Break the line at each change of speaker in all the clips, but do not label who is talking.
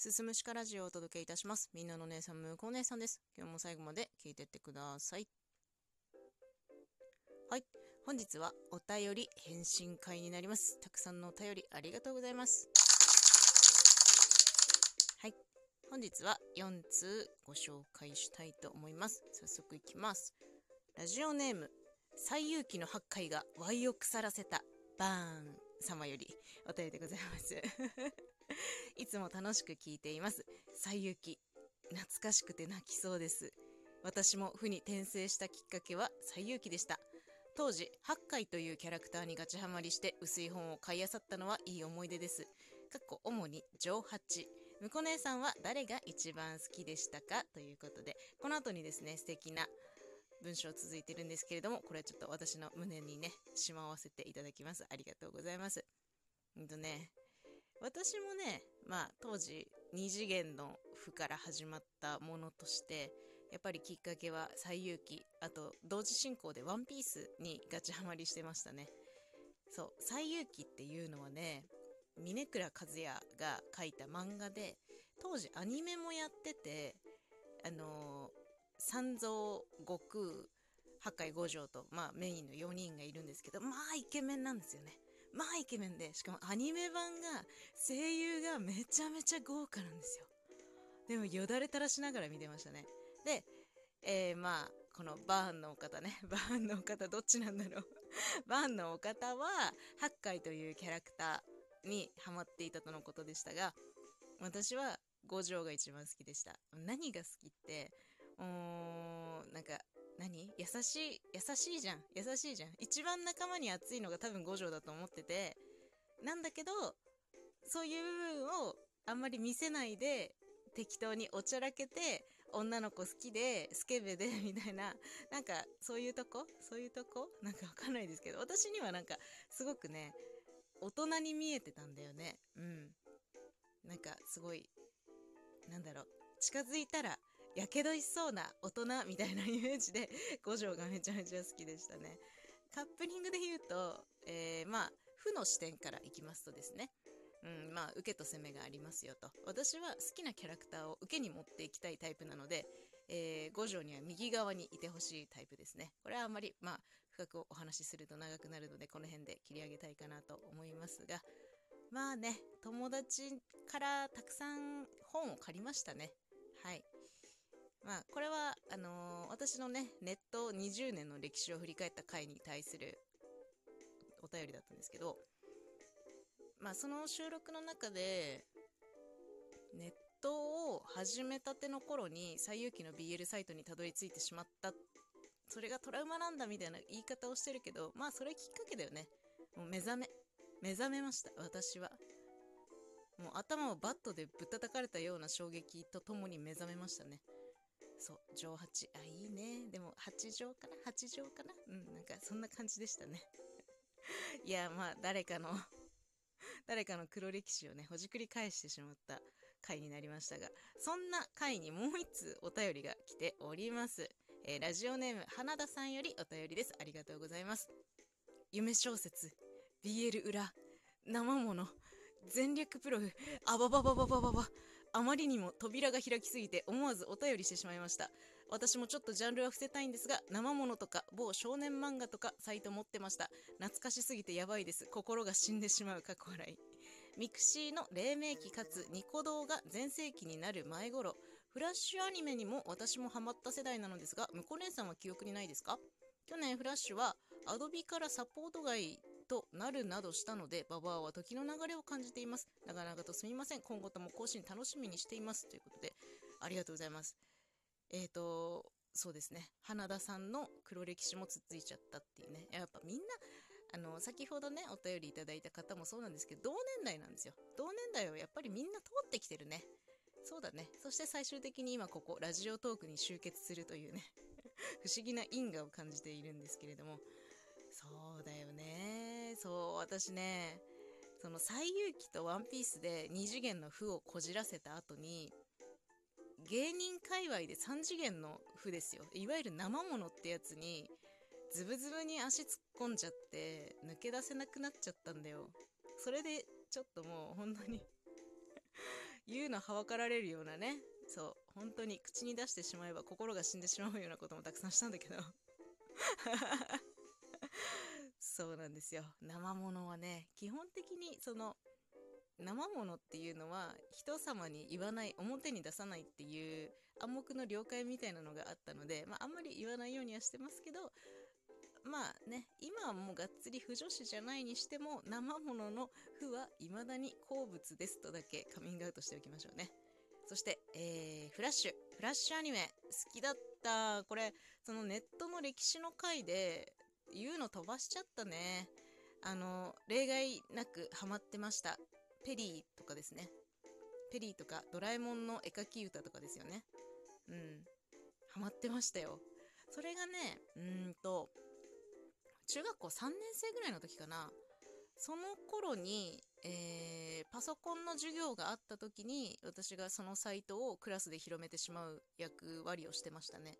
すすむしかラジオをお届けいたします。みんなの姉さん、むこ姉さんです。今日も最後まで聞いてってください。はい。本日はお便り返信会になります。たくさんのお便りありがとうございます。はい。本日は4通ご紹介したいと思います。早速いきます。ラジオネーム、最勇気の八回がワイを腐らせたバーン様よりお便りでございます。いつも楽しく聞いています。最勇気、懐かしくて泣きそうです。私も負に転生したきっかけは最勇気でした。当時、八海というキャラクターにガチハマりして薄い本を買い漁ったのはいい思い出です。かっこ主に上八。むこ姉さんは誰が一番好きでしたか？ということで、この後にですね、素敵な文章続いてるんですけれども、これはちょっと私の胸にね、しまわせていただきます。ありがとうございます。うんとね、私もね、まあ当時二次元の負から始まったものとして、やっぱりきっかけは最勇気、あと同時進行でワンピースにガチハマりしてましたね。そう、最勇気っていうのはね、峰倉和也が書いた漫画で、当時アニメもやってて、あのー三蔵、悟空、八海五条と、まあメインの4人がいるんですけど、まあイケメンなんですよね。まあイケメンで、しかもアニメ版が声優がめちゃめちゃ豪華なんですよ。でもよだれ垂らしながら見てましたね。で、えー、まあ、このバーンのお方ね。バーンのお方どっちなんだろう。バーンのお方は、八海というキャラクターにハマっていたとのことでしたが、私は五条が一番好きでした。何が好きって、うー、なんか、何？優しい、優しいじゃん。優しいじゃん。一番仲間に熱いのが多分五条だと思ってて、なんだけど、そういう部分をあんまり見せないで、適当におちゃらけて、女の子好きで、スケベで、みたいな、なんか、そういうとこ？そういうとこ？なんかわかんないですけど、私にはなんか、すごくね、大人に見えてたんだよね。うん。なんか、すごい、なんだろう、近づいたら、やけどしそうな大人みたいなイメージで 五条がめちゃめちゃ好きでしたね。カップリングで言うと、えー、まあ、負の視点からいきますとですね、うん、まあ、受けと攻めがありますよと。私は好きなキャラクターを受けに持っていきたいタイプなので、えー、五条には右側にいてほしいタイプですね。これはあんまり、まあ、深くお話しすると長くなるので、この辺で切り上げたいかなと思いますが、まあね、友達からたくさん本を借りましたね。はい。まあ、これは、あのー私のね、ネット20年の歴史を振り返った回に対するお便りだったんですけど、まあ、その収録の中で、ネットを始めたての頃に、最勇気の BL サイトにたどり着いてしまった、それがトラウマなんだみたいな言い方をしてるけど、まあ、それきっかけだよね。もう目覚め、目覚めました、私は。もう頭をバットでぶったたかれたような衝撃とともに目覚めましたね。そう、上八。あ、いいね。でも、八条かな？八条かな？うん、なんか、そんな感じでしたね。いや、まあ、誰かの 誰かの黒歴史をね、ほじくり返してしまった回になりましたが、そんな回にもう一通お便りが来ております。えーラジオネーム、花田さんよりお便りです。ありがとうございます。夢小説、BL 裏、生もの、全略プロフ、あばばばばばばば。あまりにも扉が開きすぎて思わずお便りしてしまいました。私もちょっとジャンルは伏せたいんですが、生ものとか某少年漫画とかサイト持ってました。懐かしすぎてやばいです。心が死んでしまう過去笑い。ミクシーの黎明期かつニコ動が全盛期になる前頃、フラッシュアニメにも私もハマった世代なのですが、向こう姉さんは記憶にないですか？去年フラッシュはアドビからサポート外となるなどしたので、ババアは時の流れを感じています。長々とすみません。今後とも更新楽しみにしています。ということで、ありがとうございます。えーと、そうですね。花田さんの黒歴史もつっついちゃったっていうね。やっぱみんな、あの、先ほどね、お便りいただいた方もそうなんですけど、同年代なんですよ。同年代をやっぱりみんな通ってきてるね。そうだね。そして最終的に今ここ、ラジオトークに集結するというね、不思議な因果を感じているんですけれども、そうだ。そう、私ね、その最勇気とワンピースで2次元の負をこじらせた後に、芸人界隈で3次元の負ですよ。いわゆる生ものってやつに、ズブズブに足突っ込んじゃって、抜け出せなくなっちゃったんだよ。それで、ちょっともう本当に言うのはばかられるようなねそう本当に口に出してしまえば心が死んでしまうようなこともたくさんしたんだけどそうなんですよ。生ものはね基本的にその生ものっていうのは人様に言わない表に出さないっていう暗黙の了解みたいなのがあったので、まあ、あんまり言わないようにはしてますけどまあね今はもうがっつり不女子じゃないにしても生ものの負は未だに好物ですとだけカミングアウトしておきましょうね。そして、えー、フラッシュ。フラッシュアニメ好きだった。これそのネットの歴史の回で言うの飛ばしちゃったね。あの例外なくハマってました。ペリーとかですね。ペリーとかドラえもんの絵描き歌とかですよね。うん。ハマってましたよ。それがねうんと中学校3年生ぐらいの時かな。その頃に、えー、パソコンの授業があった時に私がそのサイトをクラスで広めてしまう役割をしてましたね。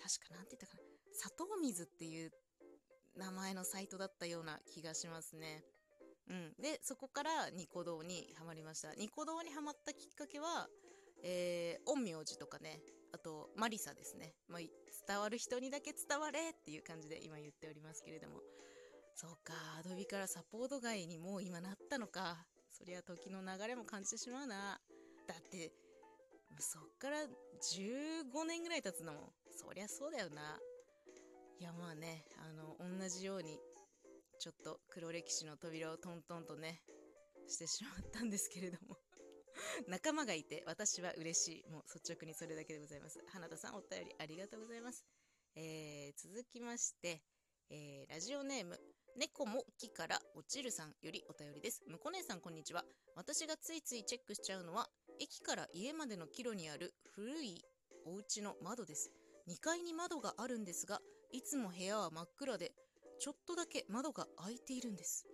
確かなんて言ったかな。砂糖水っていう名前のサイトだったような気がしますね。うん、でそこからニコ動にはまりました。ニコ動にはまったきっかけは、えー、陰陽師とかね。あとマリサですね、まあ、伝わる人にだけ伝われっていう感じで今言っておりますけれども。そうかアドビからサポート外にもう今なったのか。そりゃ時の流れも感じてしまうな。だってそっから15年ぐらい経つのもそりゃそうだよな。いやまあねあの同じようにちょっと黒歴史の扉をトントンとねしてしまったんですけれども。仲間がいて私は嬉しい。もう率直にそれだけでございます。花田さんお便りありがとうございます、えー、続きまして、えー、ラジオネーム猫も木から落ちるさんよりお便りです。むこ姉さんこんにちは。私がついついチェックしちゃうのは駅から家までの帰路にある古いお家の窓です。2階に窓があるんですがいつも部屋は真っ暗でちょっとだけ窓が開いているんです。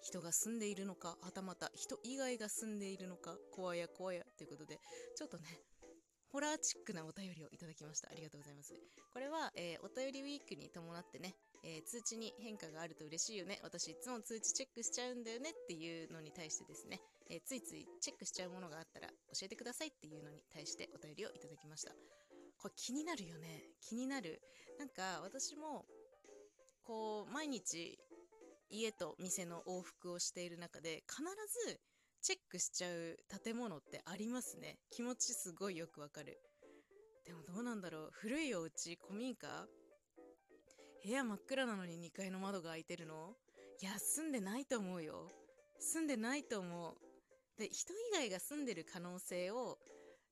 人が住んでいるのかはたまた人以外が住んでいるのか怖や怖やということでちょっとねホラーチックなお便りをいただきました。ありがとうございます。これは、えー、お便りウィークに伴ってね、えー、通知に変化があると嬉しいよね。私いつも通知チェックしちゃうんだよねっていうのに対してですね、えー、ついついチェックしちゃうものがあったら教えてくださいっていうのに対してお便りをいただきました。これ気になるよね。気になる。なんか私もこう毎日家と店の往復をしている中で必ずチェックしちゃう建物ってありますね。気持ちすごいよくわかる。でもどうなんだろう。古いお家古民家？部屋真っ暗なのに2階の窓が開いてるの？いや住んでないと思うよ。住んでないと思う。で人以外が住んでる可能性を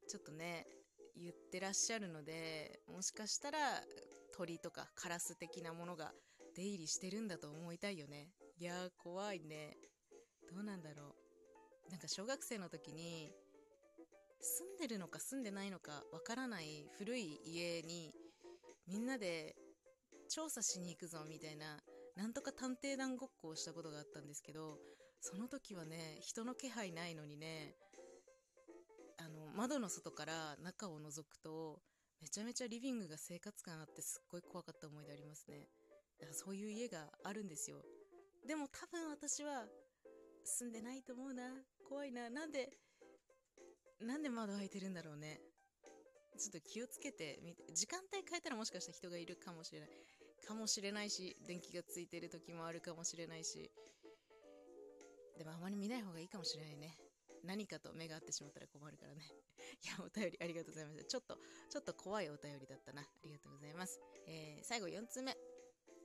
ちょっとね言ってらっしゃるのでもしかしたら鳥とかカラス的なものが出入りしてるんだと思いたいよね。いやー怖いね。どうなんだろう。なんか小学生の時に住んでるのか住んでないのかわからない古い家にみんなで調査しに行くぞみたいななんとか探偵団ごっこをしたことがあったんですけどその時はね人の気配ないのにね窓の外から中を覗くとめちゃめちゃリビングが生活感あってすっごい怖かった思い出ありますねだからそういう家があるんですよ。でも多分私は住んでないと思うな。怖いな。なんで、なんで窓開いてるんだろうね。ちょっと気をつけて、時間帯変えたらもしかしたら人がいるかもしれない。かもしれないし、電気がついてる時もあるかもしれないし。でもあまり見ない方がいいかもしれないね。何かと目が合ってしまったら困るからね。いや、お便りありがとうございました。ちょっと、ちょっと怖いお便りだったな。ありがとうございます。えー、最後4つ目。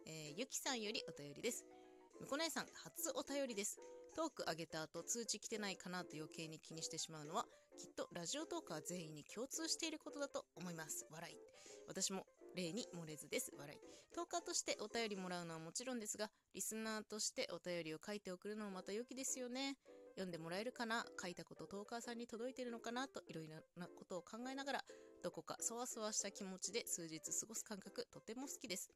えー、ゆきさんよりお便りです。むこ姉さん、初お便りです。トーク上げた後、通知来てないかなと余計に気にしてしまうのは、きっとラジオトーカー全員に共通していることだと思います。笑い。私も例に漏れずです。笑い。トーカーとしてお便りもらうのはもちろんですが、リスナーとしてお便りを書いて送るのもまた良きですよね。読んでもらえるかな？書いたことトーカーさんに届いてるのかな？といろいろなことを考えながら、どこかそわそわした気持ちで数日過ごす感覚、とても好きです。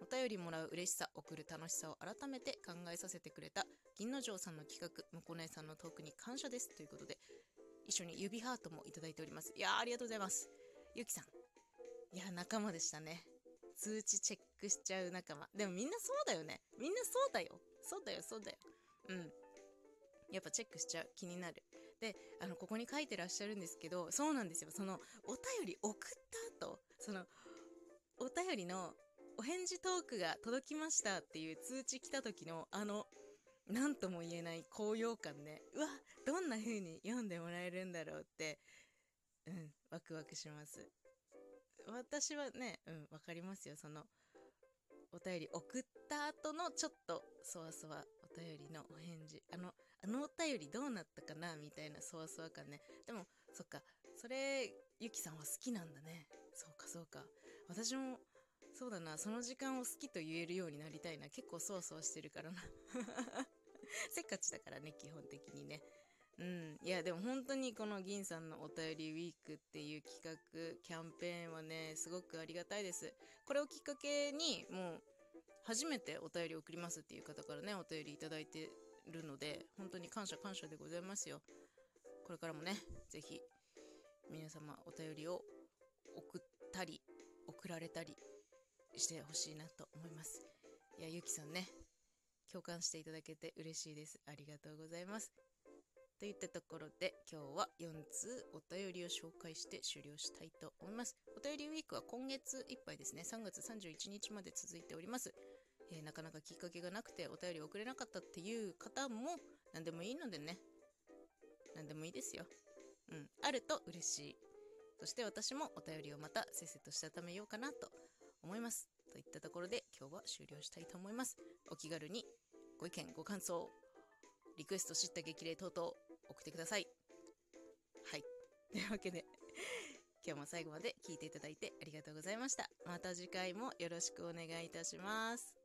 お便りもらう嬉しさ、送る楽しさを改めて考えさせてくれた銀之丞さんの企画、むこ姉さんのトークに感謝です。ということで、一緒に指ハートもいただいております。いや、ありがとうございます。ゆきさん。いや、仲間でしたね。通知チェックしちゃう仲間。でもみんなそうだよね。みんなそうだよ。そうだよ、そうだよ。うん。やっぱチェックしちゃう気になる。であのここに書いてらっしゃるんですけどそうなんですよ。そのお便り送った後そのお便りのお返事トークが届きましたっていう通知来た時のあの何とも言えない高揚感ねうわどんな風に読んでもらえるんだろうってうんワクワクします。私はねうん分かりますよ。そのお便り送った後のちょっとそわそわお便りのお返事。あののお便りどうなったかなみたいなそわそわ感ね。でもそっか。それゆきさんは好きなんだね。そうかそうか。私もそうだな。その時間を好きと言えるようになりたいな。結構そわそわしてるからな。せっかちだからね基本的にね。うん。いやでも本当にこの銀さんのお便りウィークっていう企画キャンペーンはねすごくありがたいです。これをきっかけにもう初めてお便り送りますっていう方からねお便りいただいてるので本当に感謝感謝でございますよ。これからもね是非皆様お便りを送ったり送られたりしてほしいなと思います。いやゆきさんね共感していただけて嬉しいです。ありがとうございます。といったところで今日は4通お便りを紹介して終了したいと思います。お便りウィークは今月いっぱいですね。3月31日まで続いております。えー、なかなかきっかけがなくてお便り送れなかったっていう方も何でもいいのでね。何でもいいですよ。うん。あると嬉しい。そして私もお便りをまたせっせとしたためようかなと思います。といったところで今日は終了したいと思います。お気軽にご意見ご感想リクエスト知った激励等々送ってください。はい。というわけで今日も最後まで聞いていただいてありがとうございました。また次回もよろしくお願いいたします。